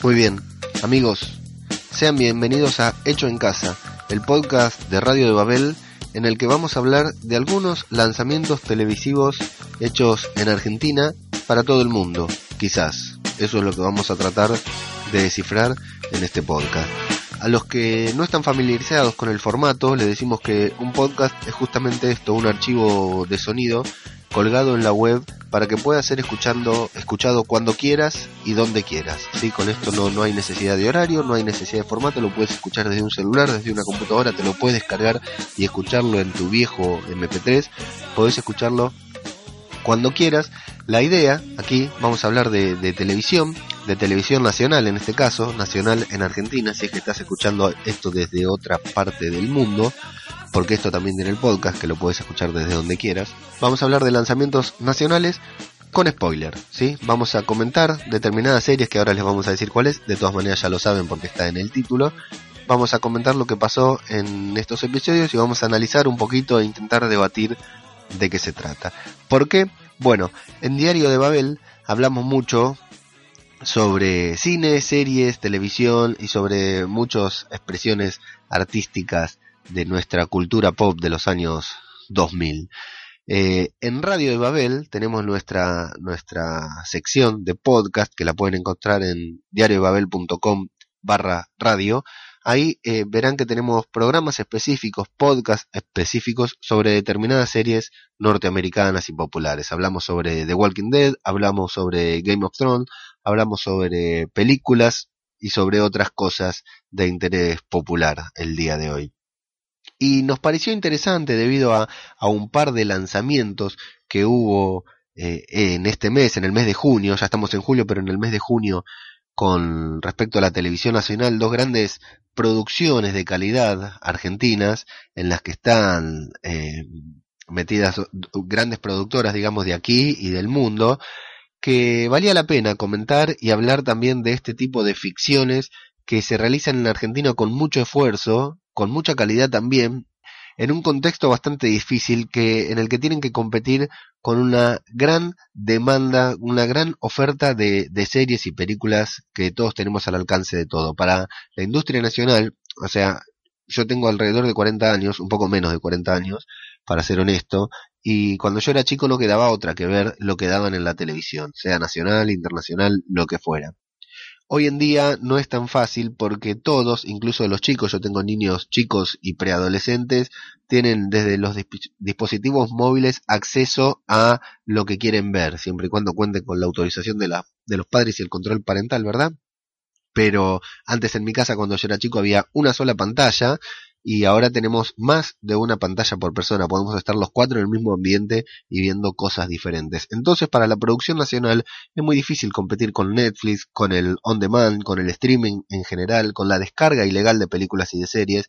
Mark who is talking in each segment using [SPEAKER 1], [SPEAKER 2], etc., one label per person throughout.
[SPEAKER 1] Muy bien, amigos, sean bienvenidos a Hecho en Casa, el podcast de Radio de Babel en el que vamos a hablar de algunos lanzamientos televisivos hechos en Argentina para todo el mundo, quizás. Eso es lo que vamos a tratar de descifrar en este podcast. A los que no están familiarizados con el formato, les decimos que un podcast es justamente esto, un archivo de sonido colgado en la web para que pueda ser escuchando, escuchado cuando quieras y donde quieras. ¿sí? Con esto no, no hay necesidad de horario, no hay necesidad de formato, lo puedes escuchar desde un celular, desde una computadora, te lo puedes descargar y escucharlo en tu viejo MP3, podés escucharlo cuando quieras. La idea, aquí vamos a hablar de, de, televisión, de televisión nacional en este caso, nacional en Argentina, si es que estás escuchando esto desde otra parte del mundo, porque esto también tiene el podcast, que lo puedes escuchar desde donde quieras. Vamos a hablar de lanzamientos nacionales con spoiler, ¿sí? Vamos a comentar determinadas series que ahora les vamos a decir cuáles, de todas maneras ya lo saben porque está en el título. Vamos a comentar lo que pasó en estos episodios y vamos a analizar un poquito e intentar debatir de qué se trata. ¿Por qué? Bueno, en Diario de Babel hablamos mucho sobre cine, series, televisión y sobre muchas expresiones artísticas de nuestra cultura pop de los años 2000. Eh, en Radio de Babel tenemos nuestra, nuestra sección de podcast que la pueden encontrar en diariodebabel.com barra radio. Ahí eh, verán que tenemos programas específicos, podcasts específicos sobre determinadas series norteamericanas y populares. Hablamos sobre The Walking Dead, hablamos sobre Game of Thrones, hablamos sobre películas y sobre otras cosas de interés popular el día de hoy. Y nos pareció interesante debido a, a un par de lanzamientos que hubo eh, en este mes, en el mes de junio, ya estamos en julio, pero en el mes de junio, con respecto a la televisión nacional, dos grandes producciones de calidad argentinas en las que están eh, metidas grandes productoras, digamos, de aquí y del mundo, que valía la pena comentar y hablar también de este tipo de ficciones que se realizan en Argentina con mucho esfuerzo, con mucha calidad también, en un contexto bastante difícil que en el que tienen que competir con una gran demanda, una gran oferta de, de, series y películas que todos tenemos al alcance de todo. Para la industria nacional, o sea, yo tengo alrededor de 40 años, un poco menos de 40 años, para ser honesto, y cuando yo era chico no quedaba otra que ver lo que daban en la televisión, sea nacional, internacional, lo que fuera. Hoy en día no es tan fácil porque todos, incluso los chicos, yo tengo niños chicos y preadolescentes, tienen desde los dispositivos móviles acceso a lo que quieren ver, siempre y cuando cuenten con la autorización de, la, de los padres y el control parental, ¿verdad? Pero antes en mi casa cuando yo era chico había una sola pantalla y ahora tenemos más de una pantalla por persona, podemos estar los cuatro en el mismo ambiente y viendo cosas diferentes. Entonces para la producción nacional es muy difícil competir con Netflix, con el on demand, con el streaming en general, con la descarga ilegal de películas y de series,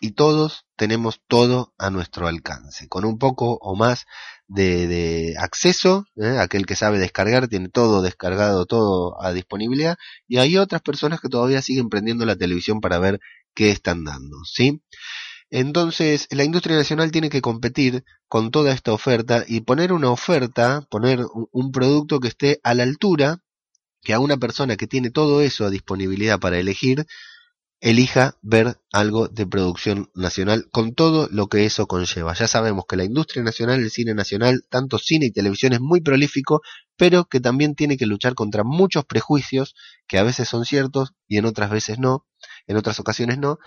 [SPEAKER 1] y todos tenemos todo a nuestro alcance. Con un poco o más de, acceso, ¿eh? aquel que sabe descargar tiene todo descargado, todo a disponibilidad, y hay otras personas que todavía siguen prendiendo la televisión para ver qué están dando, ¿sí? Entonces, la industria nacional tiene que competir con toda esta oferta y poner una oferta, poner un producto que esté a la altura, que a una persona que tiene todo eso a disponibilidad para elegir, elija ver algo de producción nacional con todo lo que eso conlleva. Ya sabemos que la industria nacional, el cine nacional, tanto cine y televisión es muy prolífico, pero que también tiene que luchar contra muchos prejuicios que a veces son ciertos y en otras veces no, en otras ocasiones no,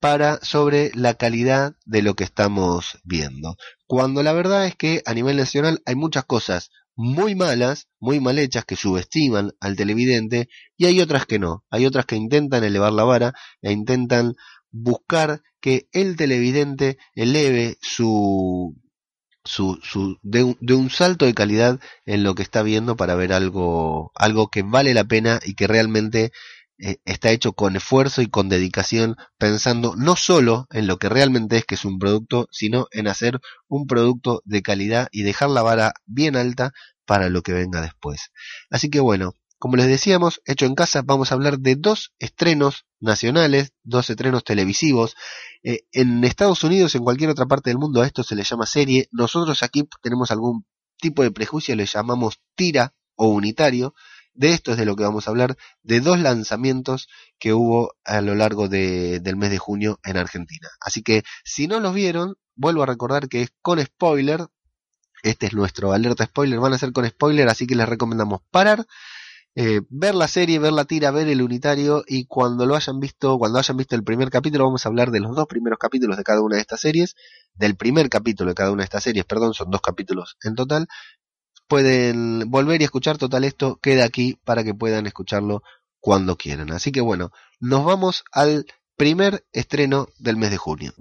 [SPEAKER 1] para sobre la calidad de lo que estamos viendo. Cuando la verdad es que a nivel nacional hay muchas cosas muy malas, muy mal hechas, que subestiman al televidente, y hay otras que no, hay otras que intentan elevar la vara e intentan buscar que el televidente eleve su, su, su de, un, de, un, salto de calidad en lo que está viendo para ver algo, algo que vale la pena y que realmente está hecho con esfuerzo y con dedicación, pensando no solo en lo que realmente es que es un producto, sino en hacer un producto de calidad y dejar la vara bien alta para lo que venga después. Así que bueno, como les decíamos, hecho en casa, vamos a hablar de dos estrenos nacionales, dos estrenos televisivos. Eh, en Estados Unidos, en cualquier otra parte del mundo, a esto se le llama serie. Nosotros aquí tenemos algún tipo de prejuicio, le llamamos tira o unitario. De esto es de lo que vamos a hablar, de dos lanzamientos que hubo a lo largo de, del mes de junio en Argentina. Así que si no los vieron, vuelvo a recordar que es con spoiler, este es nuestro alerta spoiler, van a ser con spoiler, así que les recomendamos parar, eh, ver la serie, ver la tira, ver el unitario y cuando lo hayan visto, cuando hayan visto el primer capítulo, vamos a hablar de los dos primeros capítulos de cada una de estas series, del primer capítulo de cada una de estas series, perdón, son dos capítulos en total. Pueden volver y escuchar total esto, queda aquí para que puedan escucharlo cuando quieran. Así que bueno, nos vamos al primer estreno del mes de junio.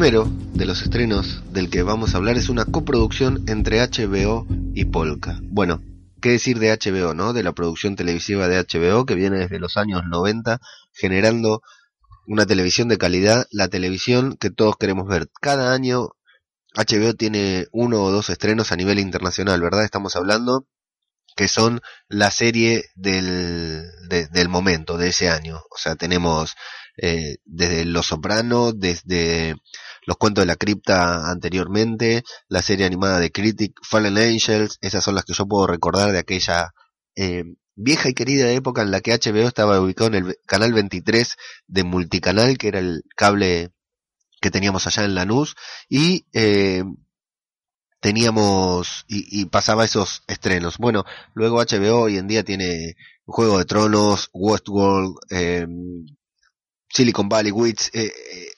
[SPEAKER 1] Primero de los estrenos del que vamos a hablar es una coproducción entre HBO y Polka. Bueno, ¿qué decir de HBO, no? De la producción televisiva de HBO que viene desde los años 90 generando una televisión de calidad, la televisión que todos queremos ver. Cada año HBO tiene uno o dos estrenos a nivel internacional, ¿verdad? Estamos hablando que son la serie del, del momento, de ese año. O sea, tenemos eh, desde Los Sopranos, desde Los Cuentos de la Cripta anteriormente, la serie animada de Critic, Fallen Angels, esas son las que yo puedo recordar de aquella eh, vieja y querida época en la que HBO estaba ubicado en el canal 23 de multicanal, que era el cable que teníamos allá en Lanús, y eh, teníamos y, pasaba esos estrenos. Bueno, luego HBO hoy en día tiene Juego de Tronos, Westworld, eh, Silicon Valley, Wits, eh, eh,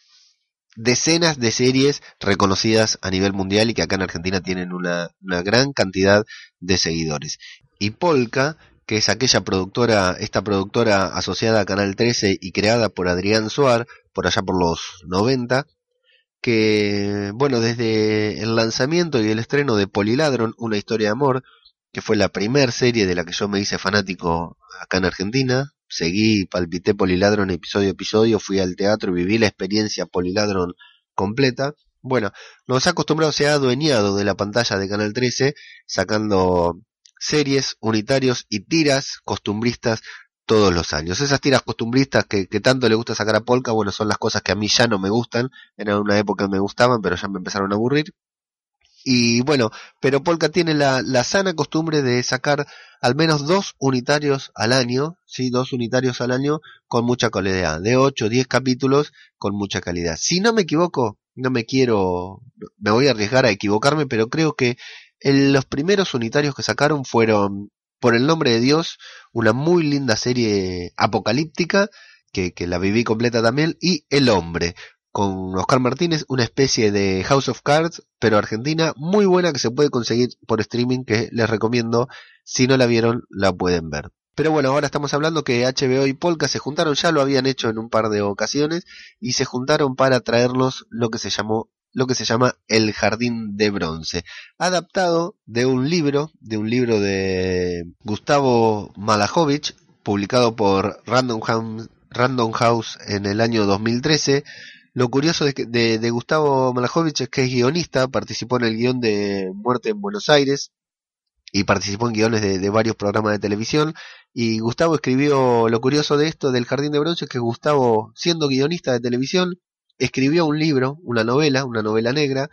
[SPEAKER 1] decenas de series reconocidas a nivel mundial y que acá en Argentina tienen una, una gran cantidad de seguidores. Y Polka, que es aquella productora, esta productora asociada a Canal 13 y creada por Adrián Suar, por allá por los 90, que, bueno, desde el lanzamiento y el estreno de Poliladron, una historia de amor, que fue la primer serie de la que yo me hice fanático acá en Argentina, seguí, palpité Poliladron episodio a episodio, fui al teatro, viví la experiencia Poliladron completa. Bueno, nos ha acostumbrado, se ha adueñado de la pantalla de Canal 13, sacando series, unitarios y tiras costumbristas todos los años. Esas tiras costumbristas que, que, tanto le gusta sacar a Polka, bueno, son las cosas que a mí ya no me gustan. En una época me gustaban, pero ya me empezaron a aburrir. Y bueno, pero Polka tiene la, la, sana costumbre de sacar al menos dos unitarios al año, sí, dos unitarios al año con mucha calidad, de 8 o 10 capítulos con mucha calidad. Si no me equivoco, no me quiero, me voy a arriesgar a equivocarme, pero creo que los primeros unitarios que sacaron fueron, por el nombre de Dios, una muy linda serie apocalíptica, que, que la viví completa también, y El Hombre, con Oscar Martínez, una especie de House of Cards, pero argentina, muy buena que se puede conseguir por streaming, que les recomiendo, si no la vieron, la pueden ver. Pero bueno, ahora estamos hablando que HBO y Polka se juntaron, ya lo habían hecho en un par de ocasiones, y se juntaron para traernos lo que se llamó lo que se llama El Jardín de Bronce, adaptado de un libro, de un libro de Gustavo Malajovich, publicado por Random House, Random House en el año 2013, lo curioso de, de, Gustavo Malajovich es que es guionista, participó en el guion de Muerte en Buenos Aires y participó en guiones de, de, varios programas de televisión. Y Gustavo escribió, lo curioso de esto del Jardín de Bronce es que Gustavo, siendo guionista de televisión, escribió un libro, una novela, una novela negra,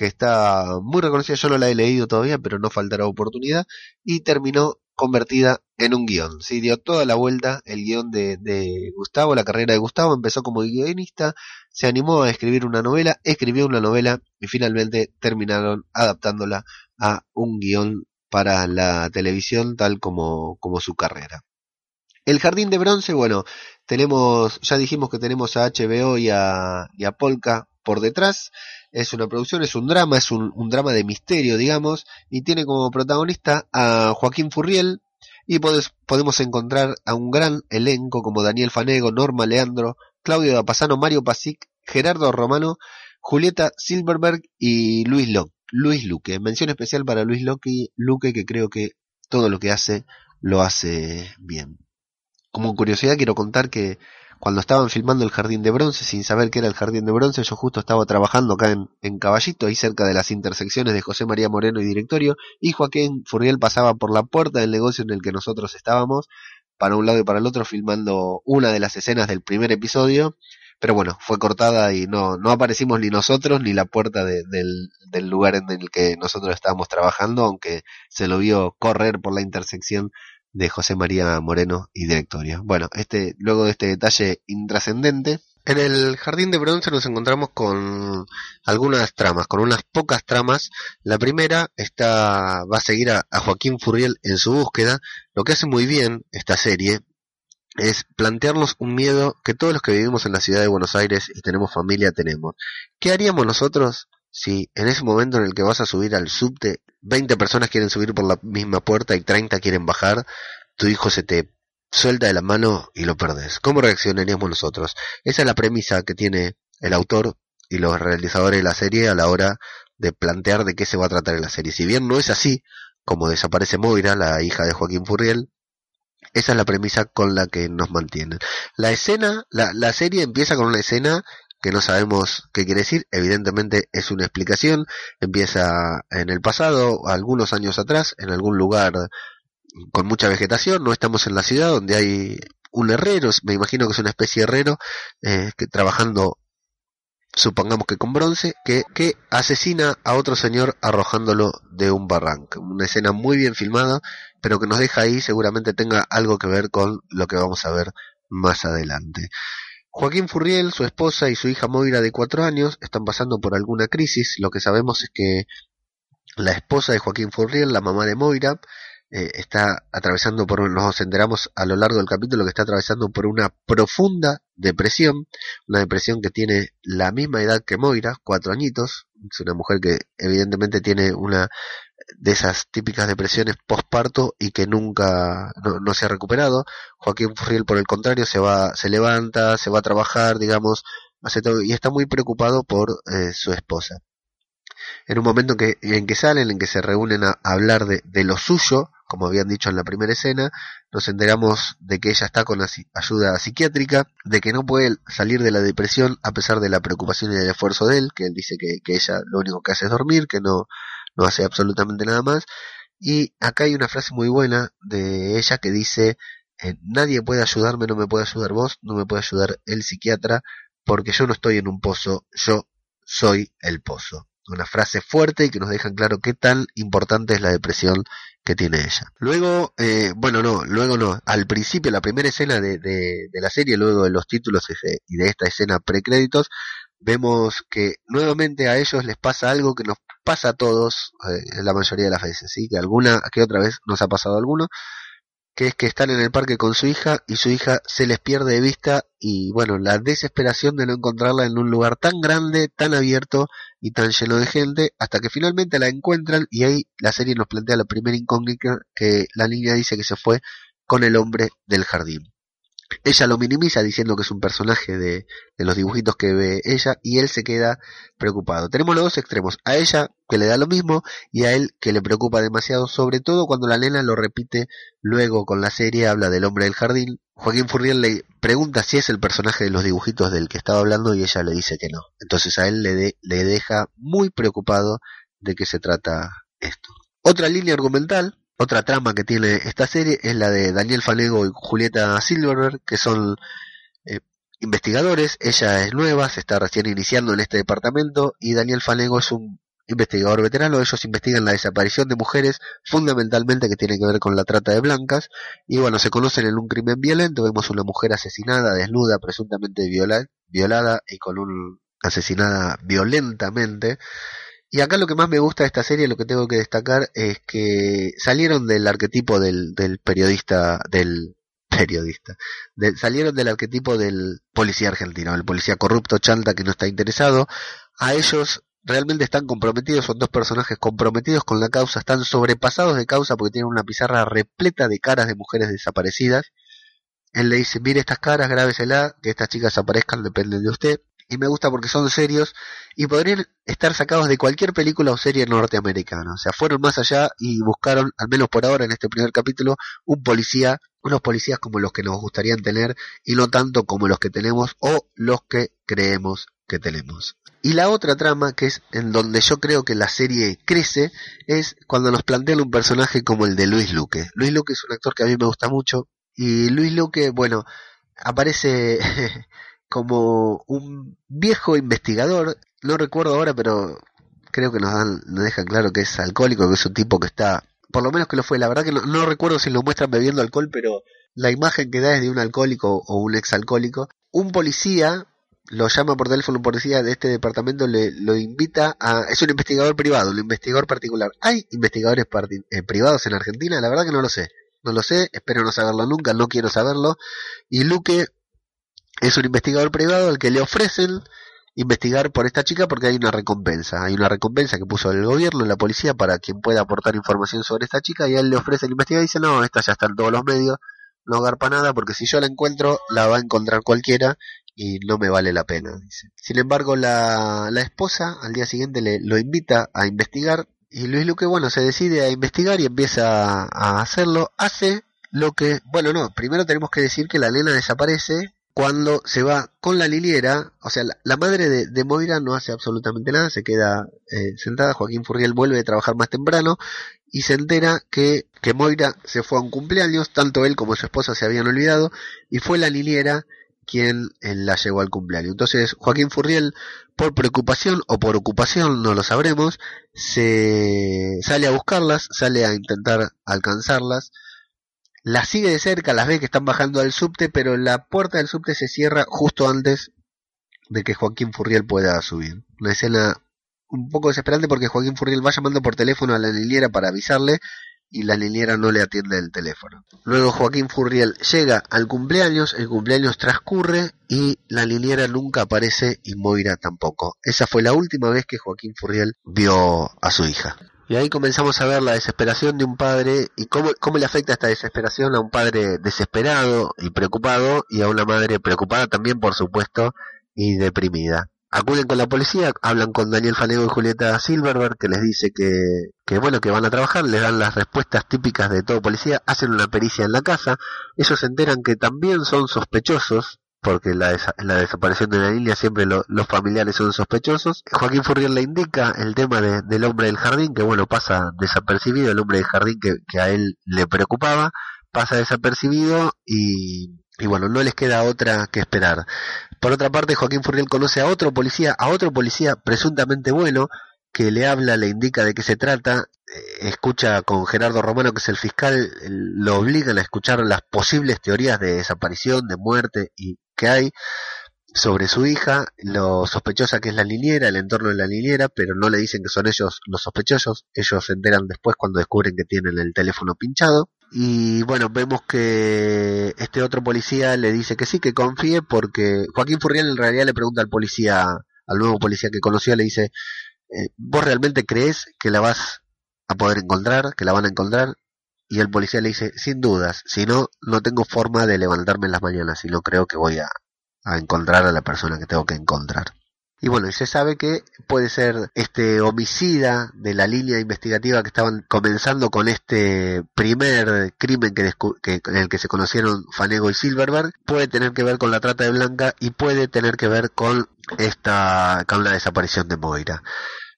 [SPEAKER 1] que está muy reconocida, yo no la he leído todavía, pero no faltará oportunidad, y terminó convertida en un guion. ¿sí? Dio toda la vuelta el guion de, de, Gustavo, la carrera de Gustavo, empezó como guionista, se animó a escribir una novela, escribió una novela y finalmente terminaron adaptándola a un guion para la televisión tal como, como su carrera. El Jardín de Bronce, bueno, tenemos, ya dijimos que tenemos a HBO y a, y a Polka por detrás. Es una producción, es un drama, es un, drama de misterio, digamos, y tiene como protagonista a Joaquín Furriel, y podemos encontrar a un gran elenco como Daniel Fanego, Norma Leandro, Claudio Apasano, Mario Pasic, Gerardo Romano, Julieta Silverberg y Luis, Luis Luque. Mención especial para Luis Luque, Luque, que creo que todo lo que hace lo hace bien. Como curiosidad quiero contar que cuando estaban filmando el Jardín de Bronce, sin saber qué era el Jardín de Bronce, yo justo estaba trabajando acá en, en Caballito, ahí cerca de las intersecciones de José María Moreno y Directorio, y Joaquín Furriel pasaba por la puerta del negocio en el que nosotros estábamos, para un lado y para el otro, filmando una de las escenas del primer episodio, pero bueno, fue cortada y no, no aparecimos ni nosotros ni la puerta del, del lugar en el que nosotros estábamos trabajando, aunque se lo vio correr por la intersección de José María Moreno y Directorio. Bueno, este, luego de este detalle intrascendente, en el Jardín de Bronce nos encontramos con algunas tramas, con unas pocas tramas. La primera está, va a seguir a, a Joaquín Furriel en su búsqueda. Lo que hace muy bien esta serie es plantearnos un miedo que todos los que vivimos en la ciudad de Buenos Aires y tenemos familia tenemos. ¿Qué haríamos nosotros si en ese momento en el que vas a subir al subte 20 personas quieren subir por la misma puerta y 30 quieren bajar, tu hijo se te suelta de la mano y lo perdes. ¿Cómo reaccionaríamos nosotros? Esa es la premisa que tiene el autor y los realizadores de la serie a la hora de plantear de qué se va a tratar en la serie. Si bien no es así, como desaparece Moira, la hija de Joaquín Furriel, esa es la premisa con la que nos mantienen. La escena, la, la serie empieza con una escena que no sabemos qué quiere decir, evidentemente es una explicación, empieza en el pasado, algunos años atrás, en algún lugar con mucha vegetación, no estamos en la ciudad donde hay un herrero, me imagino que es una especie de herrero, eh, que trabajando, supongamos que con bronce, que, que asesina a otro señor arrojándolo de un barranco. Una escena muy bien filmada, pero que nos deja ahí, seguramente tenga algo que ver con lo que vamos a ver más adelante. Joaquín Furriel, su esposa y su hija Moira de cuatro años están pasando por alguna crisis. Lo que sabemos es que la esposa de Joaquín Furriel, la mamá de Moira, eh, está atravesando por, nos enteramos a lo largo del capítulo que está atravesando por una profunda depresión, una depresión que tiene la misma edad que Moira, cuatro añitos, es una mujer que evidentemente tiene una de esas típicas depresiones postparto y que nunca no, se ha recuperado. Joaquín Furriel por el contrario se va, se levanta, se va a trabajar, digamos, hace todo y está muy preocupado por eh, su esposa. En un momento en que, en que salen, en que se reúnen a, hablar de, de, lo suyo, como habían dicho en la primera escena, nos enteramos de que ella está con ayuda psiquiátrica, de que no puede salir de la depresión a pesar de la preocupación y el esfuerzo de él, que él dice que, que ella lo único que hace es dormir, que no, no hace absolutamente nada más. Y acá hay una frase muy buena de ella que dice, eh, nadie puede ayudarme, no me puede ayudar vos, no me puede ayudar el psiquiatra, porque yo no estoy en un pozo, yo soy el pozo. Una frase fuerte y que nos dejan claro qué tan importante es la depresión que tiene ella. Luego, eh, bueno, no, luego no. Al principio, la primera escena de, de, de la serie, luego de los títulos y de esta escena precréditos, vemos que nuevamente a ellos les pasa algo que nos pasa a todos eh, la mayoría de las veces, ¿sí? que alguna que otra vez nos ha pasado a alguno, que es que están en el parque con su hija y su hija se les pierde de vista y bueno, la desesperación de no encontrarla en un lugar tan grande, tan abierto y tan lleno de gente, hasta que finalmente la encuentran y ahí la serie nos plantea la primera incógnita que la niña dice que se fue con el hombre del jardín. Ella lo minimiza diciendo que es un personaje de, los dibujitos que ve ella y él se queda preocupado. Tenemos los dos extremos, a ella que le da lo mismo y a él que le preocupa demasiado, sobre todo cuando la nena lo repite luego con la serie, habla del hombre del jardín. Joaquín Furriel le pregunta si es el personaje de los dibujitos del que estaba hablando y ella le dice que no. Entonces a él le, de, le deja muy preocupado de qué se trata esto. Otra línea argumental otra trama que tiene esta serie es la de Daniel Fanego y Julieta Silverberg, que son eh, investigadores. Ella es nueva, se está recién iniciando en este departamento y Daniel Fanego es un investigador veterano. Ellos investigan la desaparición de mujeres, fundamentalmente que tiene que ver con la trata de blancas. Y bueno, se conocen en un crimen violento. Vemos una mujer asesinada, desnuda, presuntamente viola, violada y con un asesinada violentamente. Y acá lo que más me gusta de esta serie, lo que tengo que destacar, es que salieron del arquetipo del, del periodista, del periodista. salieron del arquetipo del policía argentino, el policía corrupto, chanta, que no está interesado. A ellos realmente están comprometidos, son dos personajes comprometidos con la causa, están sobrepasados de causa porque tienen una pizarra repleta de caras de mujeres desaparecidas. Él le dice, mire estas caras, grábesela, que estas chicas aparezcan, dependen de usted. Y me gusta porque son serios y podrían estar sacados de cualquier película o serie norteamericana. O sea, fueron más allá y buscaron, al menos por ahora en este primer capítulo, un policía, unos policías como los que nos gustarían tener y no tanto como los que tenemos o los que creemos que tenemos. Y la otra trama, que es en donde yo creo que la serie crece, es cuando nos plantean un personaje como el de Luis Luque. Luis Luque es un actor que a mí me gusta mucho. Y Luis Luque, bueno, aparece como un viejo investigador. No recuerdo ahora, pero creo que nos, dan, nos dejan claro que es alcohólico, que es un tipo que está, por lo menos que lo fue. La verdad que no, recuerdo si lo muestran bebiendo alcohol, pero la imagen que da es de un alcohólico o un exalcohólico. Un policía lo llama por teléfono policía de este departamento, le lo invita a... Es un investigador privado, un investigador particular. ¿Hay investigadores eh, privados en Argentina? La verdad que no lo sé. No lo sé, espero no saberlo nunca, no quiero saberlo. Y Luque es un investigador privado al que le ofrecen investigar por esta chica porque hay una recompensa. Hay una recompensa que puso el gobierno, la policía, para quien pueda aportar información sobre esta chica y él le ofrece el investigar y dice, no, esta ya está en todos los medios, no garpa nada porque si yo la encuentro la va a encontrar cualquiera y no me vale la pena, dice. Sin embargo, la, la esposa al día siguiente le, lo invita a investigar y Luis Luque, bueno, se decide a investigar y empieza a hacerlo. Hace lo que, bueno, no, primero tenemos que decir que la nena desaparece cuando se va con la liliera, o sea, la, madre de, Moira no hace absolutamente nada, se queda eh, sentada, Joaquín Furriel vuelve a trabajar más temprano y se entera que, que Moira se fue a un cumpleaños, tanto él como su esposa se habían olvidado, y fue la liliera quien eh, la llevó al cumpleaños. Entonces Joaquín Furriel, por preocupación o por ocupación, no lo sabremos, se sale a buscarlas, sale a intentar alcanzarlas, las sigue de cerca, las ve que están bajando al subte, pero la puerta del subte se cierra justo antes de que Joaquín Furriel pueda subir. Una escena un poco desesperante porque Joaquín Furriel va llamando por teléfono a la liliera para avisarle y la liniera no le atiende el teléfono. Luego Joaquín Furriel llega al cumpleaños, el cumpleaños transcurre y la liniera nunca aparece y Moira tampoco. Esa fue la última vez que Joaquín Furriel vio a su hija. Y ahí comenzamos a ver la desesperación de un padre y cómo, cómo le afecta esta desesperación a un padre desesperado y preocupado y a una madre preocupada también, por supuesto, y deprimida. Acuden con la policía, hablan con Daniel Fanego y Julieta Silverberg, que les dice que, que bueno, que van a trabajar, les dan las respuestas típicas de todo policía, hacen una pericia en la casa, ellos se enteran que también son sospechosos, porque la, la desaparición de la niña siempre los familiares son sospechosos. Joaquín Furrier le indica el tema del hombre del jardín, que bueno, pasa desapercibido, el hombre del jardín que, que a él le preocupaba, pasa desapercibido y y bueno, no les queda otra que esperar. Por otra parte, Joaquín Furriel conoce a otro policía, a otro policía presuntamente bueno, que le habla, le indica de qué se trata, eh, escucha con Gerardo Romano, que es el fiscal, lo obligan a escuchar las posibles teorías de desaparición, de muerte y que hay sobre su hija, lo sospechosa que es la liniera, el entorno de la liniera, pero no le dicen que son ellos los sospechosos, ellos se enteran después cuando descubren que tienen el teléfono pinchado. Y bueno, vemos que este otro policía le dice que sí, que confíe, porque Joaquín Furriel en realidad le pregunta al policía, al nuevo policía que conoció, le dice, eh, ¿vos realmente crees que la vas a poder encontrar, que la van a encontrar? Y el policía le dice, sin dudas, si no, no tengo forma de levantarme en las mañanas y no creo que voy a, encontrar a la persona que tengo que encontrar. Y bueno, y se sabe que puede ser este homicida de la línea investigativa que estaban comenzando con este primer crimen que, que, en el que se conocieron Fanego y Silverberg, puede tener que ver con la trata de Blanca y puede tener que ver con esta con la desaparición de Moira.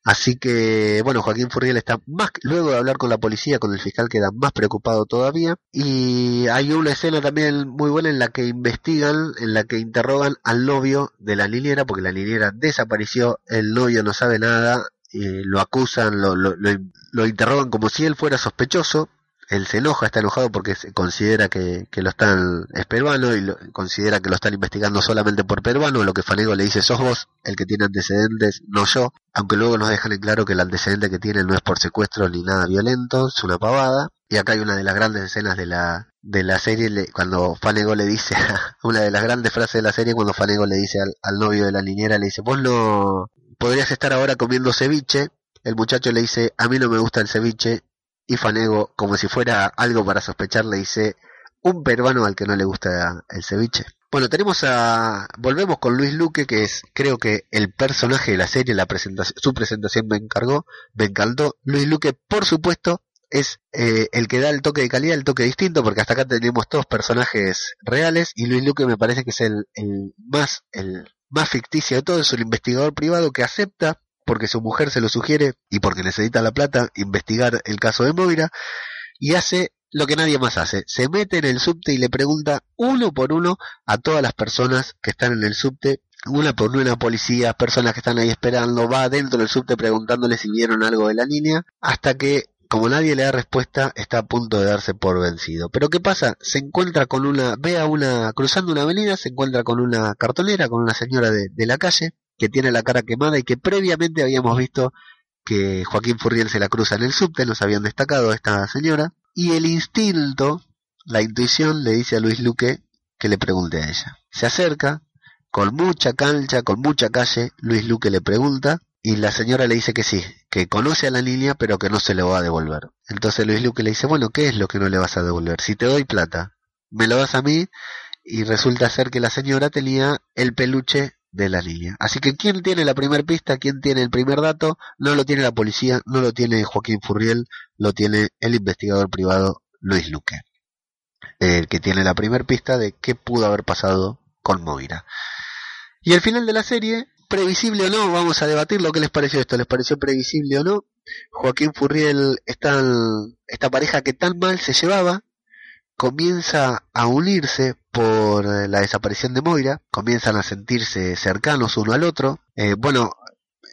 [SPEAKER 1] Así que, bueno, Joaquín Furriel está más, luego de hablar con la policía, con el fiscal, queda más preocupado todavía. Y hay una escena también muy buena en la que investigan, en la que interrogan al novio de la niñera, porque la niñera desapareció, el novio no sabe nada, y lo acusan, lo, lo, lo interrogan como si él fuera sospechoso, él se enoja, está enojado porque considera que, lo están, es peruano y considera que lo están investigando solamente por peruano, lo que Fanego le dice, sos vos el que tiene antecedentes, no yo, aunque luego nos dejan en claro que el antecedente que tiene no es por secuestro ni nada violento, es una pavada. Y acá hay una de las grandes escenas de la, de la serie cuando Fanego le dice, una de las grandes frases de la serie cuando Fanego le dice al, al novio de la niñera, le dice, vos no podrías estar ahora comiendo ceviche, el muchacho le dice, a mí no me gusta el ceviche, y Fanego, como si fuera algo para sospechar, le dice, un peruano al que no le gusta el ceviche. Bueno, tenemos a. Volvemos con Luis Luque, que es, creo que el personaje de la serie, la presentación, su presentación me encargó, me encantó. Luis Luque, por supuesto, es eh, el que da el toque de calidad, el toque distinto, porque hasta acá tenemos todos personajes reales, y Luis Luque me parece que es el, el más, el más ficticio de todo, es un investigador privado que acepta, porque su mujer se lo sugiere y porque necesita la plata, investigar el caso de Moira, y hace lo que nadie más hace. Se mete en el subte y le pregunta uno por uno a todas las personas que están en el subte, una por una policía, personas que están ahí esperando, va dentro del subte preguntándole si vieron algo de la niña, hasta que como nadie le da respuesta, está a punto de darse por vencido. Pero ¿qué pasa? Se encuentra con una, ve a una, cruzando una avenida, se encuentra con una cartonera, con una señora de la calle, que tiene la cara quemada y que previamente habíamos visto que Joaquín Furriel se la cruza en el subte, nos habían destacado esta señora, y el instinto, la intuición le dice a Luis Luque que le pregunte a ella. Se acerca, con mucha cancha, con mucha calle, Luis Luque le pregunta, y la señora le dice que sí, que conoce a la niña, pero que no se lo va a devolver. Entonces Luis Luque le dice, bueno, ¿qué es lo que no le vas a devolver? Si te doy plata, me lo das a mí, y resulta ser que la señora tenía el peluche de la niña. Así que ¿quién tiene la primera pista? ¿Quién tiene el primer dato? No lo tiene la policía, no lo tiene Joaquín Furriel, lo tiene el investigador privado Luis Luque. El que tiene la primera pista de qué pudo haber pasado con Moira. Y el final de la serie, previsible o no, vamos a debatir lo que les pareció esto. ¿Les pareció previsible o no? Joaquín Furriel, esta pareja que tan mal se llevaba, comienza a unirse por eh, la desaparición de Moira, comienzan a sentirse cercanos uno al otro. Eh, bueno,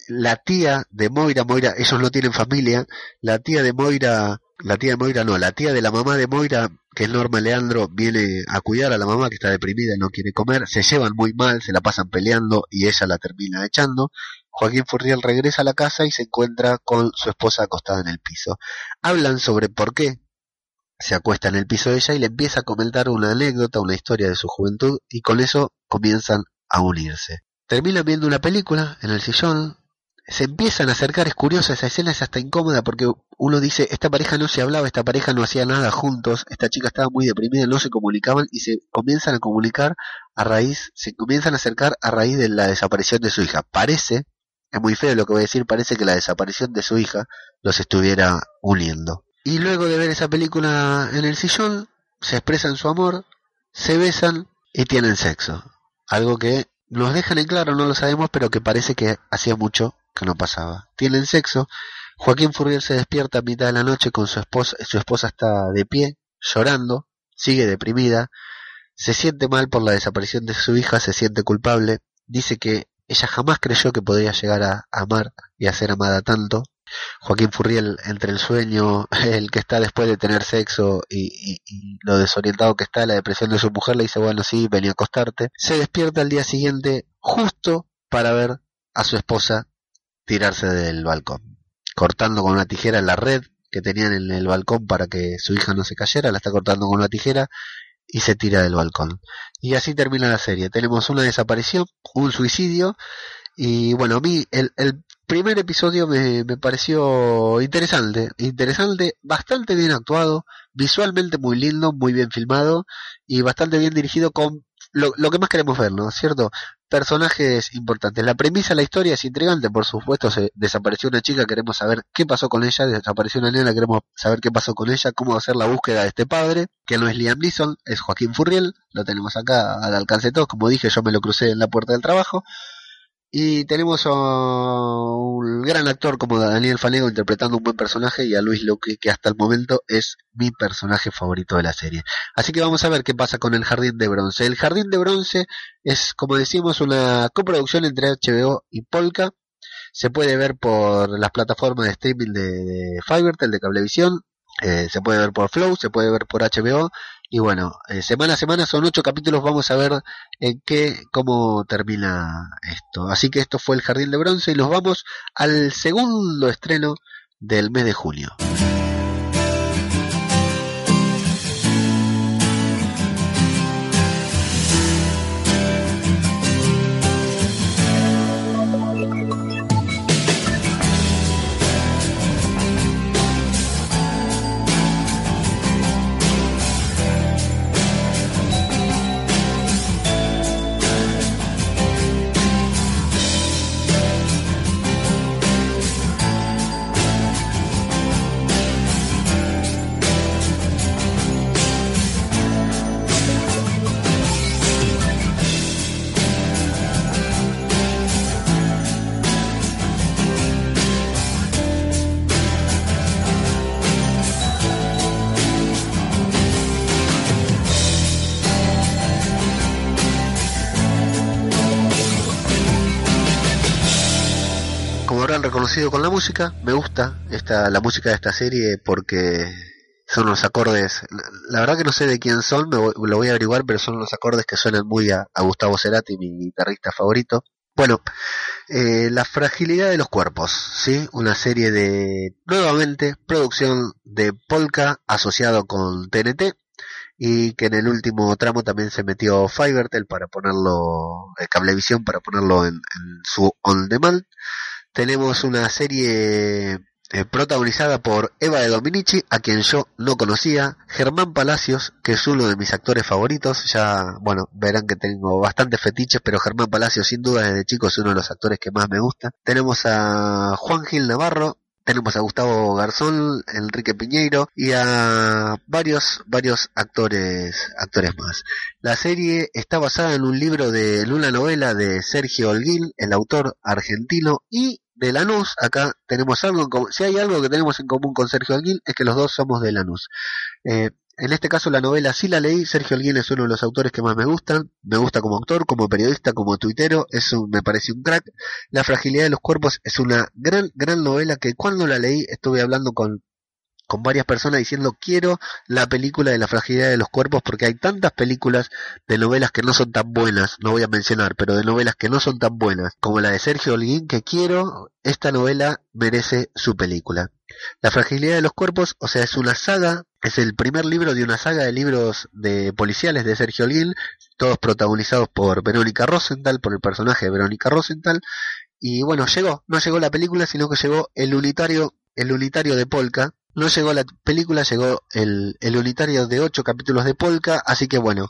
[SPEAKER 1] la tía de Moira, Moira, ellos no tienen familia, la tía de Moira, la tía de Moira no, la tía de la mamá de Moira, que es Norma Leandro, viene a cuidar a la mamá que está deprimida y no quiere comer, se llevan muy mal, se la pasan peleando y ella la termina echando. Joaquín Furriel regresa a la casa y se encuentra con su esposa acostada en el piso. Hablan sobre por qué se acuesta en el piso de ella y le empieza a comentar una anécdota, una historia de su juventud y con eso comienzan a unirse. Terminan viendo una película en el sillón, se empiezan a acercar, es curiosa esa escena, es hasta incómoda porque uno dice, esta pareja no se hablaba, esta pareja no hacía nada juntos, esta chica estaba muy deprimida, no se comunicaban y se comienzan a comunicar a raíz, se comienzan a acercar a raíz de la desaparición de su hija. Parece, es muy feo lo que voy a decir, parece que la desaparición de su hija los estuviera uniendo. Y luego de ver esa película en el sillón, se expresan su amor, se besan y tienen sexo. Algo que nos dejan en claro, no lo sabemos, pero que parece que hacía mucho que no pasaba. Tienen sexo. Joaquín Furrier se despierta a mitad de la noche con su esposa, su esposa está de pie, llorando, sigue deprimida, se siente mal por la desaparición de su hija, se siente culpable, dice que ella jamás creyó que podría llegar a amar y a ser amada tanto, Joaquín Furriel entre el sueño, el que está después de tener sexo y, lo desorientado que está, la depresión de su mujer, le dice, bueno, sí, vení a acostarte. Se despierta al día siguiente justo para ver a su esposa tirarse del balcón, cortando con una tijera la red que tenían en el balcón para que su hija no se cayera, la está cortando con una tijera y se tira del balcón. Y así termina la serie. Tenemos una desaparición, un suicidio y bueno, a mí el, el primer episodio me, me, pareció interesante, interesante, bastante bien actuado, visualmente muy lindo, muy bien filmado y bastante bien dirigido con lo, que más queremos ver, ¿no? ¿Cierto? Personajes importantes. La premisa, la historia es intrigante, por supuesto, se desapareció una chica, queremos saber qué pasó con ella, desapareció una nena, queremos saber qué pasó con ella, cómo hacer la búsqueda de este padre, que no es Liam Neeson, es Joaquín Furriel, lo tenemos acá al alcance de todos, como dije, yo me lo crucé en la puerta del trabajo. Y tenemos a un gran actor como Daniel Fanego interpretando un buen personaje y a Luis Luque que hasta el momento es mi personaje favorito de la serie. Así que vamos a ver qué pasa con el Jardín de Bronce. El Jardín de Bronce es, como decimos, una coproducción entre HBO y Polka. Se puede ver por las plataformas de streaming de, de Fivertel, de Cablevisión. Eh, se puede ver por Flow, se puede ver por HBO y bueno, eh, semana a semana son ocho capítulos, vamos a ver en qué, cómo termina esto. Así que esto fue el Jardín de Bronce y nos vamos al segundo estreno del mes de junio. Prosigo con la música. Me gusta esta, la música de esta serie porque son los acordes. La verdad que no sé de quién son, me lo voy a averiguar, pero son los acordes que suenan muy a, Gustavo Cerati, mi guitarrista favorito. Bueno, eh, la fragilidad de los cuerpos, ¿sí? Una serie de, nuevamente, producción de Polka asociado con TNT y que en el último tramo también se metió Fivertel para ponerlo, el cablevisión para ponerlo en, en su on demand. Tenemos una serie eh, protagonizada por Eva de Dominici, a quien yo no conocía, Germán Palacios, que es uno de mis actores favoritos, ya, bueno, verán que tengo bastantes fetiches, pero Germán Palacios sin duda desde chico es uno de los actores que más me gusta. Tenemos a Juan Gil Navarro, tenemos a Gustavo Garzón, Enrique Piñeiro y a varios, varios actores, actores más. La serie está basada en un libro de, en una novela de Sergio Holguín, el autor argentino, y de Lanús, acá tenemos algo en. Si hay algo que tenemos en común con Sergio Alguín, es que los dos somos de Lanús. Eh, en este caso la novela sí la leí, Sergio Alguín es uno de los autores que más me gustan, me gusta como autor, como periodista, como tuitero, eso me parece un crack. La fragilidad de los cuerpos es una gran, gran novela que cuando la leí estuve hablando con con varias personas diciendo quiero la película de la fragilidad de los cuerpos porque hay tantas películas de novelas que no son tan buenas, no voy a mencionar, pero de novelas que no son tan buenas como la de Sergio Holguín que quiero, esta novela merece su película. La fragilidad de los cuerpos, o sea, es una saga, es el primer libro de una saga de libros de policiales de Sergio Holguín, todos protagonizados por Verónica Rosenthal, por el personaje de Verónica Rosenthal, y bueno, llegó, no llegó la película, sino que llegó el unitario, el unitario de Polka, no llegó la película, llegó el, el unitario de ocho capítulos de Polka, así que bueno,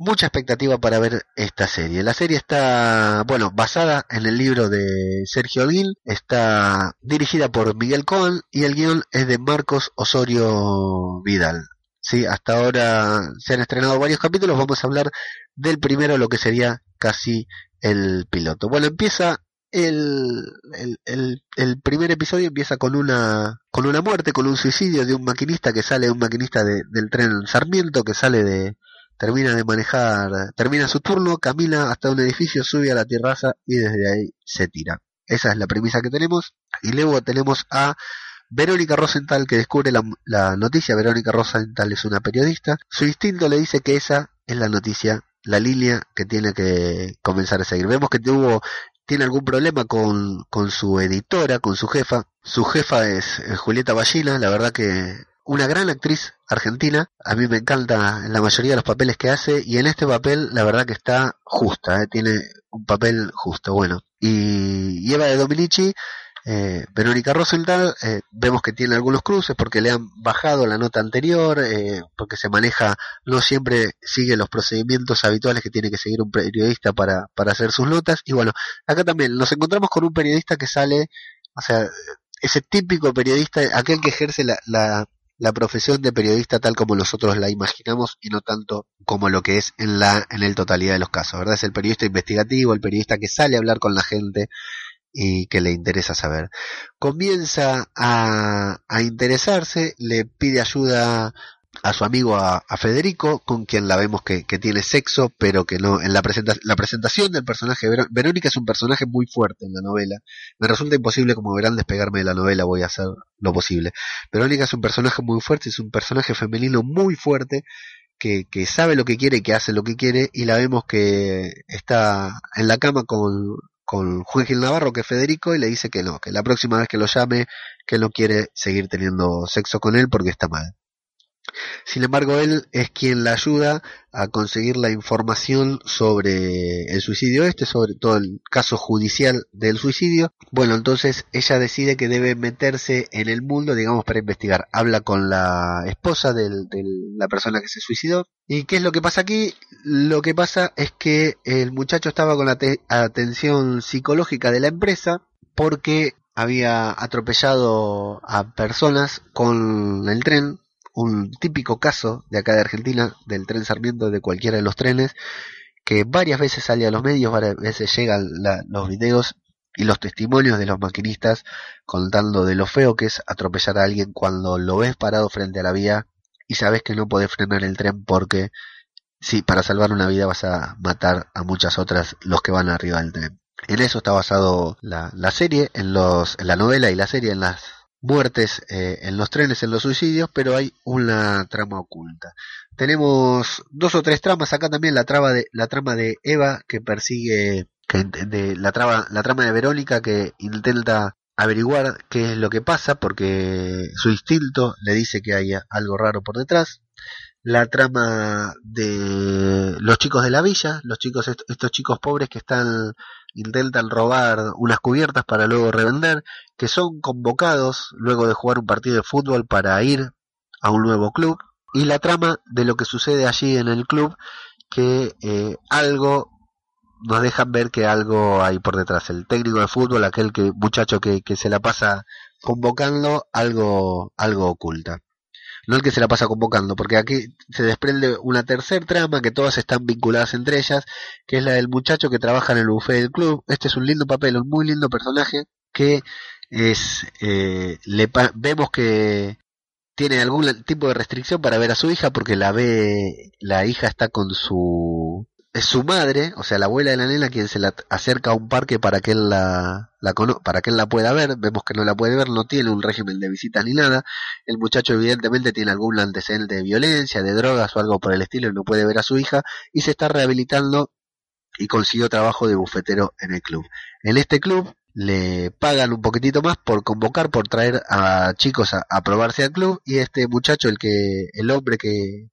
[SPEAKER 1] mucha expectativa para ver esta serie. La serie está, bueno, basada en el libro de Sergio Alguín, está dirigida por Miguel Cohen y el guion es de Marcos Osorio Vidal. Sí, hasta ahora se han estrenado varios capítulos, vamos a hablar del primero, lo que sería casi el piloto. Bueno, empieza el, el, el, primer episodio empieza con una con una muerte, con un suicidio de un maquinista que sale, un maquinista del tren Sarmiento que sale de termina de manejar, termina su turno, camina hasta un edificio, sube a la terraza y desde ahí se tira. Esa es la premisa que tenemos y luego tenemos a Verónica Rosenthal que descubre la, la noticia. Verónica Rosenthal es una periodista. Su instinto le dice que esa es la noticia la línea que tiene que comenzar a seguir. Vemos que tuvo tiene algún problema con, con su editora, con su jefa. Su jefa es, Julieta Ballina, la verdad que una gran actriz argentina. A mí me encanta la mayoría de los papeles que hace y en este papel la verdad que está justa, ¿eh? tiene un papel justo, bueno. Y, Eva de Dominici eh, Verónica Rosenthal, eh, vemos que tiene algunos cruces porque le han bajado la nota anterior, eh, porque se maneja, no siempre sigue los procedimientos habituales que tiene que seguir un periodista para, para hacer sus notas. Y bueno, acá también nos encontramos con un periodista que sale, o sea, ese típico periodista, aquel que ejerce la, la, la profesión de periodista tal como nosotros la imaginamos y no tanto como lo que es en la en el totalidad de los casos, ¿verdad? Es el periodista investigativo, el periodista que sale a hablar con la gente, y que le interesa saber. Comienza a, a interesarse, le pide ayuda a su amigo a, Federico, con quien la vemos que, tiene sexo, pero que no. En la, la presentación del personaje, Verónica es un personaje muy fuerte en la novela. Me resulta imposible, como verán, despegarme de la novela, voy a hacer lo posible. Verónica es un personaje muy fuerte, es un personaje femenino muy fuerte, que, sabe lo que quiere que hace lo que quiere, y la vemos que está en la cama con con Juan Gil Navarro, que es Federico, y le dice que no, que la próxima vez que lo llame, que no quiere seguir teniendo sexo con él porque está mal. Sin embargo, él es quien la ayuda a conseguir la información sobre el suicidio este, sobre todo el caso judicial del suicidio. Bueno, entonces ella decide que debe meterse en el mundo, digamos, para investigar. Habla con la esposa de la persona que se suicidó. ¿Y qué es lo que pasa aquí? Lo que pasa es que el muchacho estaba con la atención psicológica de la empresa porque había atropellado a personas con el tren un típico caso de acá de Argentina, del tren Sarmiento, de cualquiera de los trenes, que varias veces sale a los medios, varias veces llegan los videos y los testimonios de los maquinistas contando de lo feo que es atropellar a alguien cuando lo ves parado frente a la vía y sabes que no puedes frenar el tren porque si para salvar una vida vas a matar a muchas otras los que van arriba del tren. En eso está basado la, la serie, en, los, en la novela y la serie, en las muertes eh, en los trenes, en los suicidios, pero hay una trama oculta. Tenemos dos o tres tramas, acá también la trama de, la trama de Eva que persigue, que, la, trama, la trama de Verónica que intenta averiguar qué es lo que pasa porque su instinto le dice que hay algo raro por detrás. La trama de los chicos de la villa, los chicos estos chicos pobres que están intentan robar unas cubiertas para luego revender, que son convocados luego de jugar un partido de fútbol para ir a un nuevo club y la trama de lo que sucede allí en el club que eh, algo nos dejan ver que algo hay por detrás. El técnico de fútbol, aquel que muchacho que, que se la pasa convocando, algo, algo oculta. No el que se la pasa convocando, porque aquí se desprende una tercer trama que todas están vinculadas entre ellas, que es la del muchacho que trabaja en el buffet del club. Este es un lindo papel, un muy lindo personaje que es eh, le vemos que tiene algún tipo de restricción para ver a su hija porque la ve la hija está con su es su madre, o sea, la abuela de la nena quien se la acerca a un parque para que él la, la para que él la pueda ver, vemos que no la puede ver, no tiene un régimen de visitas ni nada, el muchacho evidentemente tiene algún antecedente de violencia, de drogas o algo por el estilo y no puede ver a su hija y se está rehabilitando y consiguió trabajo de bufetero en el club. En este club le pagan un poquitito más por convocar, por traer a chicos a, probarse al club y este muchacho, el que, el hombre que,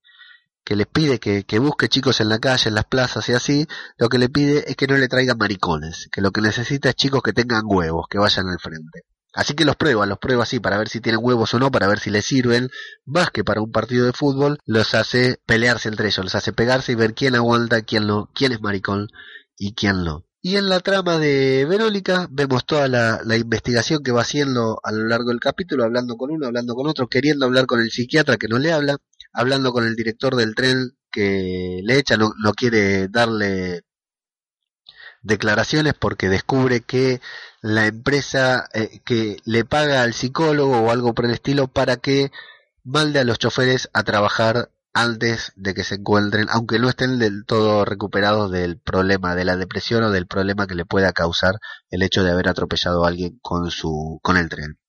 [SPEAKER 1] que les pide que, que, busque chicos en la calle, en las plazas y así, lo que le pide es que no le traigan maricones, que lo que necesita es chicos que tengan huevos, que vayan al frente. Así que los prueba, los prueba así para ver si tienen huevos o no, para ver si les sirven, más que para un partido de fútbol, los hace pelearse entre ellos, los hace pegarse y ver quién aguanta, quién no, quién es maricón y quién no. Y en la trama de Verónica vemos toda la, investigación que va haciendo a lo largo del capítulo, hablando con uno, hablando con otro, queriendo hablar con el psiquiatra que no le habla, hablando con el director del tren que le echa, no, no quiere darle declaraciones porque descubre que la empresa eh, que le paga al psicólogo o algo por el estilo para que mande a los choferes a trabajar antes de que se encuentren, aunque no estén del todo recuperados del problema de la depresión o del problema que le pueda causar el hecho de haber atropellado a alguien con su con el tren.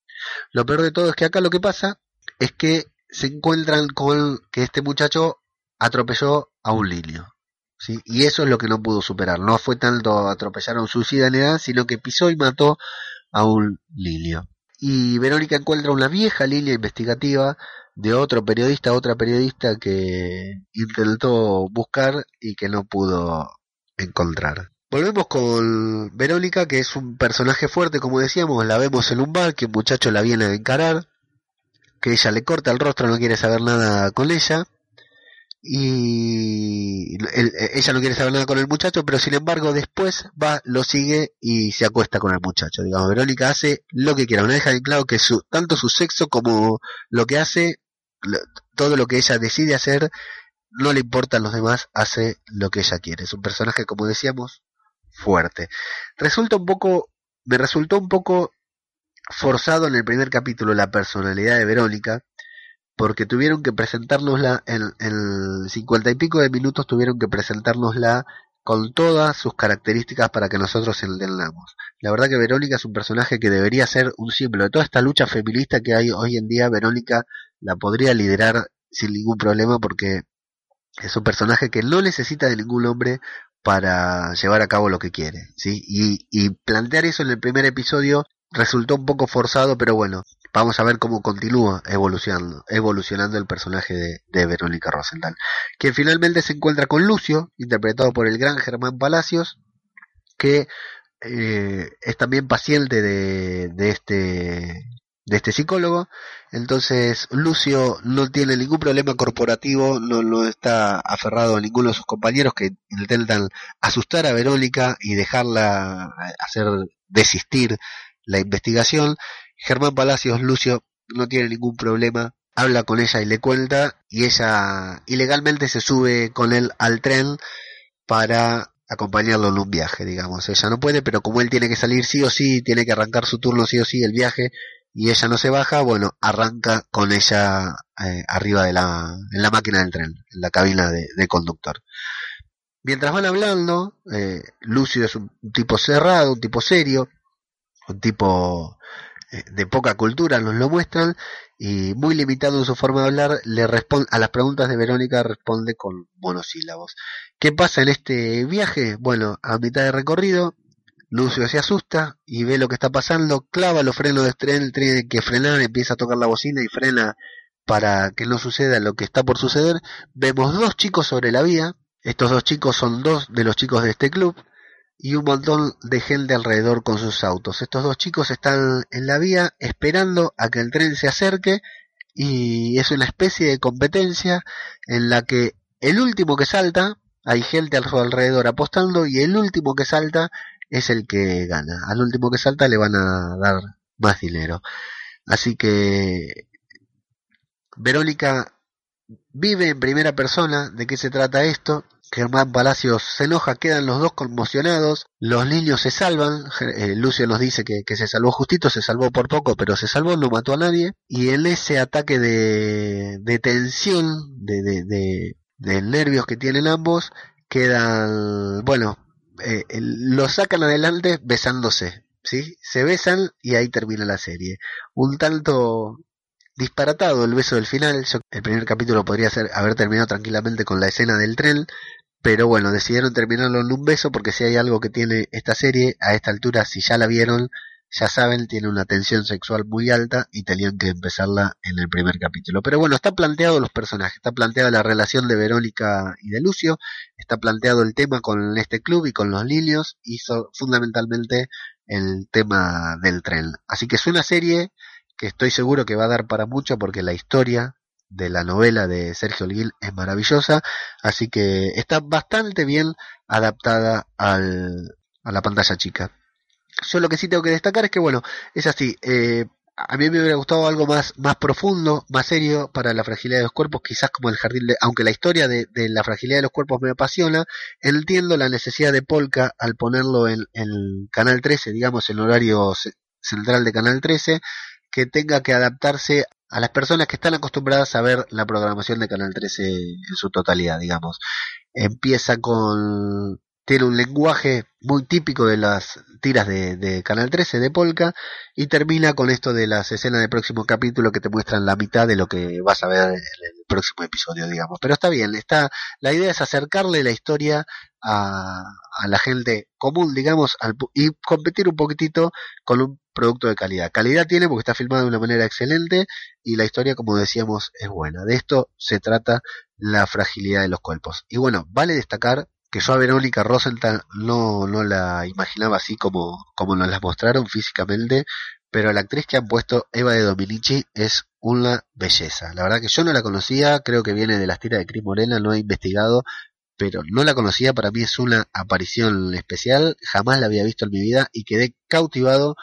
[SPEAKER 1] Lo peor de todo es que acá lo que pasa es que se encuentran con que este muchacho atropelló a un lilio. ¿sí? Y eso es lo que no pudo superar. No fue tanto atropellar a un suicida sino que pisó y mató a un lilio. Y Verónica encuentra una vieja línea investigativa de otro periodista, otra periodista que intentó buscar y que no pudo encontrar. Volvemos con Verónica, que es un personaje fuerte, como decíamos, la vemos en un bar, que un muchacho la viene a encarar, que ella le corta el rostro, no quiere saber nada con ella. Y ella no quiere saber nada con el muchacho, pero sin embargo después va, lo sigue y se acuesta con el muchacho. Digamos, Verónica hace lo que quiera, una deja en claro que su, tanto su sexo como lo que hace, todo lo que ella decide hacer, no le importa a los demás, hace lo que ella quiere. Es un personaje, como decíamos, fuerte. Resulta un poco, me resultó un poco forzado en el primer capítulo la personalidad de Verónica, porque tuvieron que presentárnosla en, en cincuenta y pico de minutos, tuvieron que presentárnosla con todas sus características para que nosotros entendamos. La verdad que Verónica es un personaje que debería ser un símbolo de toda esta lucha feminista que hay hoy en día. Verónica la podría liderar sin ningún problema porque es un personaje que no necesita de ningún hombre para llevar a cabo lo que quiere, ¿sí? Y, y plantear eso en el primer episodio resultó un poco forzado, pero bueno, vamos a ver cómo continúa evolucionando, evolucionando el personaje de, de Verónica Rosenthal, quien finalmente se encuentra con Lucio, interpretado por el gran Germán Palacios, que eh, es también paciente de, de este de este psicólogo. Entonces Lucio no tiene ningún problema corporativo, no, no está aferrado a ninguno de sus compañeros que intentan asustar a Verónica y dejarla hacer desistir la investigación. Germán Palacios Lucio no tiene ningún problema, habla con ella y le cuenta y ella ilegalmente se sube con él al tren para acompañarlo en un viaje, digamos. Ella no puede, pero como él tiene que salir sí o sí, tiene que arrancar su turno sí o sí el viaje y ella no se baja, bueno, arranca con ella eh, arriba de la, en la máquina del tren, en la cabina de, conductor. Mientras van hablando, eh, Lucio es un tipo cerrado, un tipo serio, un tipo eh, de poca cultura, nos lo muestran, y muy limitado en su forma de hablar, le responde a las preguntas de Verónica responde con monosílabos. ¿Qué pasa en este viaje? Bueno, a mitad de recorrido, Lucio se asusta y ve lo que está pasando, clava los frenos del tren, tiene que frenar, empieza a tocar la bocina y frena para que no suceda lo que está por suceder. Vemos dos chicos sobre la vía, estos dos chicos son dos de los chicos de este club y un montón de gente alrededor con sus autos. Estos dos chicos están en la vía esperando a que el tren se acerque y es una especie de competencia en la que el último que salta, hay gente a su alrededor apostando y el último que salta es el que gana. Al último que salta le van a dar más dinero. Así que Verónica vive en primera persona de qué se trata esto. Germán Palacios se enoja, quedan los dos conmocionados, los niños se salvan, eh, Lucio nos dice que, se salvó justito, se salvó por poco, pero se salvó, no mató a nadie, y en ese ataque de, de tensión, de, de, de nervios que tienen ambos, quedan, bueno, eh, lo sacan adelante besándose, ¿sí? Se besan y ahí termina la serie. Un tanto disparatado el beso del final. el primer capítulo podría ser, haber terminado tranquilamente con la escena del tren, pero bueno, decidieron terminarlo en un beso porque si hay algo que tiene esta serie, a esta altura, si ya la vieron, ya saben, tiene una tensión sexual muy alta y tenían que empezarla en el primer capítulo. Pero bueno, está planteado los personajes, está planteada la relación de Verónica y de Lucio, está planteado el tema con este club y con los lilios, y fundamentalmente el tema del tren. Así que es una serie que estoy seguro que va a dar para mucho porque la historia de la novela de Sergio Olguín es maravillosa, así que está bastante bien adaptada al, a la pantalla chica. Yo lo que sí tengo que destacar es que, bueno, es así. Eh, a mí me hubiera gustado algo más, más profundo, más serio para la fragilidad de los cuerpos, quizás como el jardín de, aunque la historia de, de la fragilidad de los cuerpos me apasiona, entiendo la necesidad de Polka al ponerlo en, en Canal 13, digamos, en horario central de Canal 13, que tenga que adaptarse a las personas que están acostumbradas a ver la programación de Canal 13 en su totalidad, digamos. Empieza con tiene un lenguaje muy típico de las tiras de, Canal 13 de Polka y termina con esto de las escenas del próximo capítulo que te muestran la mitad de lo que vas a ver en el próximo episodio, digamos. Pero está bien, está, la idea es acercarle la historia a, la gente común, digamos, y competir un poquitito con un producto de calidad. Calidad tiene porque está filmado de una manera excelente y la historia, como decíamos, es buena. De esto se trata la fragilidad de los cuerpos. Y bueno, vale destacar que yo a Verónica Rosenthal no, no la imaginaba así como, como nos la mostraron físicamente, pero la actriz que han puesto, Eva de Dominici, es una belleza. La verdad que yo no la conocía, creo que viene de las tiras de Cris Morena, no he investigado, pero no la conocía, para mí es una aparición especial, jamás la había visto en mi vida y quedé cautivado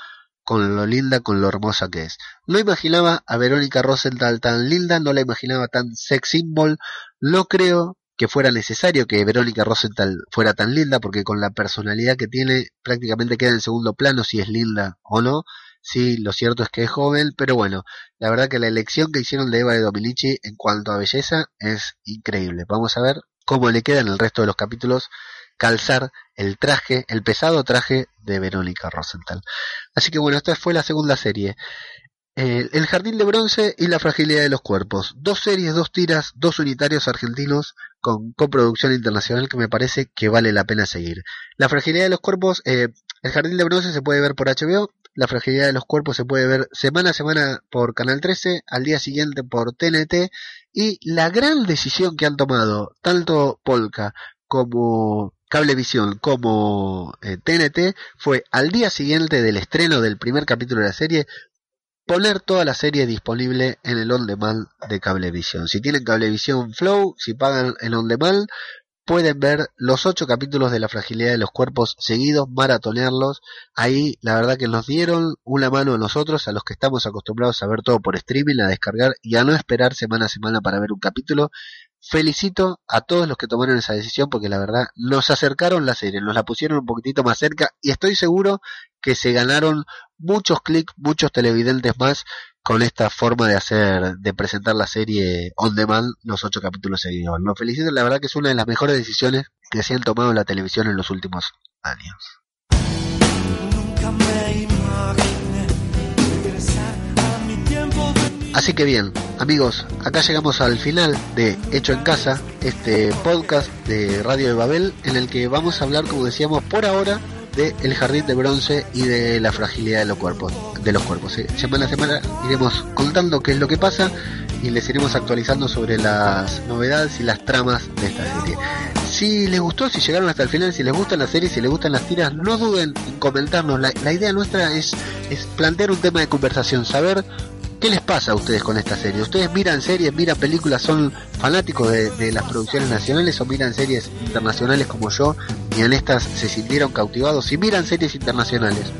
[SPEAKER 1] con lo linda, con lo hermosa que es. No imaginaba a Verónica Rosenthal tan linda, no la imaginaba tan sex symbol, no creo que fuera necesario que Verónica Rosenthal fuera tan linda, porque con la personalidad que tiene prácticamente queda en segundo plano si es linda o no. Sí, lo cierto es que es joven, pero bueno, la verdad que la elección que hicieron de Eva de Dominici en cuanto a belleza es increíble. Vamos a ver cómo le queda en el resto de los capítulos calzar el traje, el pesado traje de Verónica Rosenthal. Así que bueno, esta fue la segunda serie. Eh, el Jardín de Bronce y La Fragilidad de los Cuerpos. Dos series, dos tiras, dos unitarios argentinos con coproducción internacional que me parece que vale la pena seguir. La Fragilidad de los Cuerpos, eh, El Jardín de Bronce se puede ver por HBO, La Fragilidad de los Cuerpos se puede ver semana a semana por Canal 13, al día siguiente por TNT y la gran decisión que han tomado tanto Polka como Cablevisión como TNT eh, fue al día siguiente del estreno del primer capítulo de la serie poner toda la serie disponible en el on demand de Cablevisión. Si tienen Cablevisión Flow, si pagan el on demand, pueden ver los ocho capítulos de la fragilidad de los cuerpos seguidos, maratonearlos. Ahí la verdad que nos dieron una mano a nosotros, a los que estamos acostumbrados a ver todo por streaming, a descargar y a no esperar semana a semana para ver un capítulo. Felicito a todos los que tomaron esa decisión porque la verdad nos acercaron la serie, nos la pusieron un poquitito más cerca y estoy seguro que se ganaron muchos clics, muchos televidentes más con esta forma de hacer, de presentar la serie on demand los ocho capítulos seguidos. Lo felicito, la verdad que es una de las mejores decisiones que se han tomado en la televisión en los últimos años. Así que bien, amigos, acá llegamos al final de Hecho en Casa, este podcast de Radio de Babel, en el que vamos a hablar, como decíamos, por ahora de El Jardín de Bronce y de la fragilidad de los cuerpos. De los cuerpos Semana a semana iremos contando qué es lo que pasa y les iremos actualizando sobre las novedades y las tramas de esta serie. Si les gustó, si llegaron hasta el final, si les gustan las series, si les gustan las tiras, no duden en comentarnos. La, idea nuestra es, es plantear un tema de conversación, saber ¿Qué les pasa a ustedes con esta serie? ¿Ustedes miran series, miran películas, son fanáticos de, las producciones nacionales o miran series internacionales como yo y en estas se sintieron cautivados? Si miran series internacionales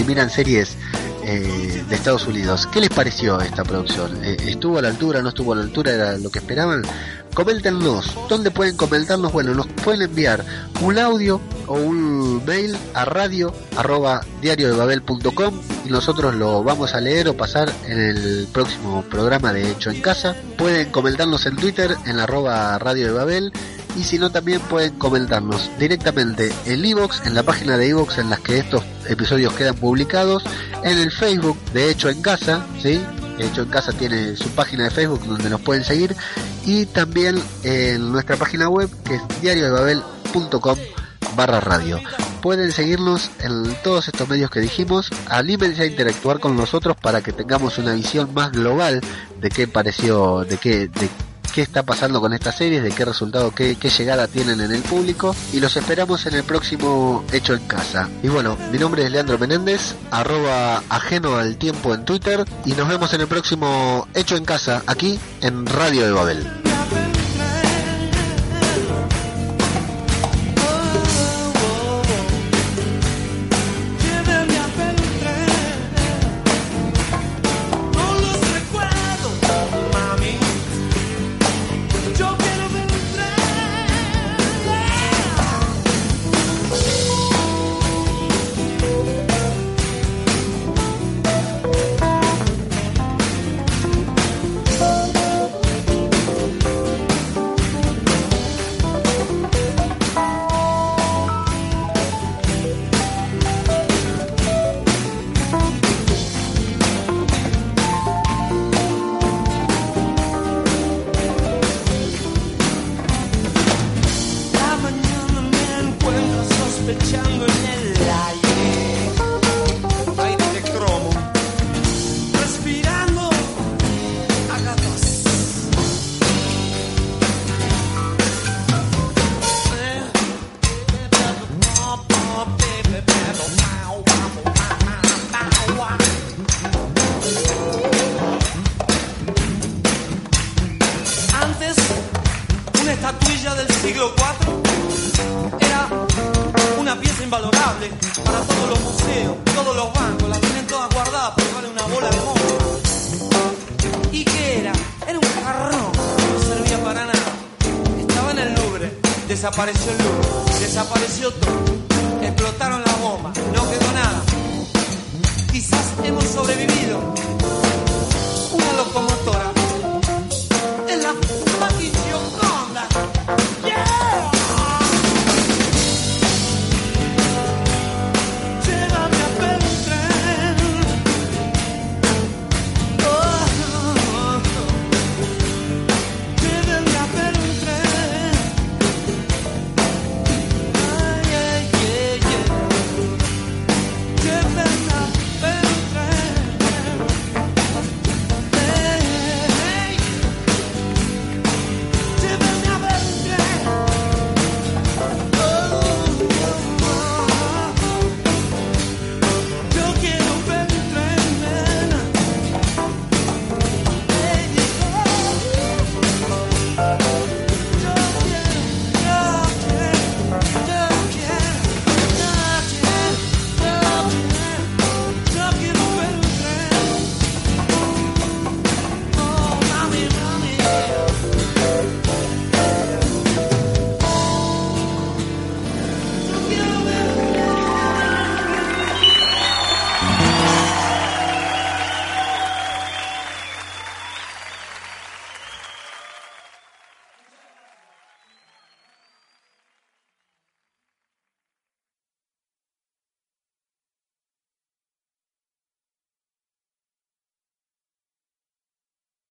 [SPEAKER 1] y miran series eh, de Estados Unidos, ¿qué les pareció esta producción? Eh, ¿Estuvo a la altura, no estuvo a la altura, era lo que esperaban? Coméntenos, ¿dónde pueden comentarnos? Bueno, nos pueden enviar un audio o un mail a radio arroba diariodebabel.com y nosotros lo vamos a leer o pasar en el próximo programa de Hecho en Casa. Pueden comentarnos en Twitter en arroba radio de Babel y si no también pueden comentarnos directamente en Evox, en la página de Evox en las que estos episodios quedan publicados, en el Facebook de Hecho en Casa, ¿sí? Hecho en Casa tiene su página de Facebook donde nos pueden seguir y también en nuestra página web que es diariodebabel.com barra radio. Pueden seguirnos en todos estos medios que dijimos, anímense a interactuar con nosotros para que tengamos una visión más global de qué pareció, de qué, qué está pasando con estas series, de qué resultado, qué, llegada tienen en el público y los esperamos en el próximo Hecho en Casa. Y bueno, mi nombre es Leandro Menéndez, arroba ajeno al tiempo en Twitter y nos vemos en el próximo Hecho en Casa aquí en Radio de Babel.
[SPEAKER 2] Desapareció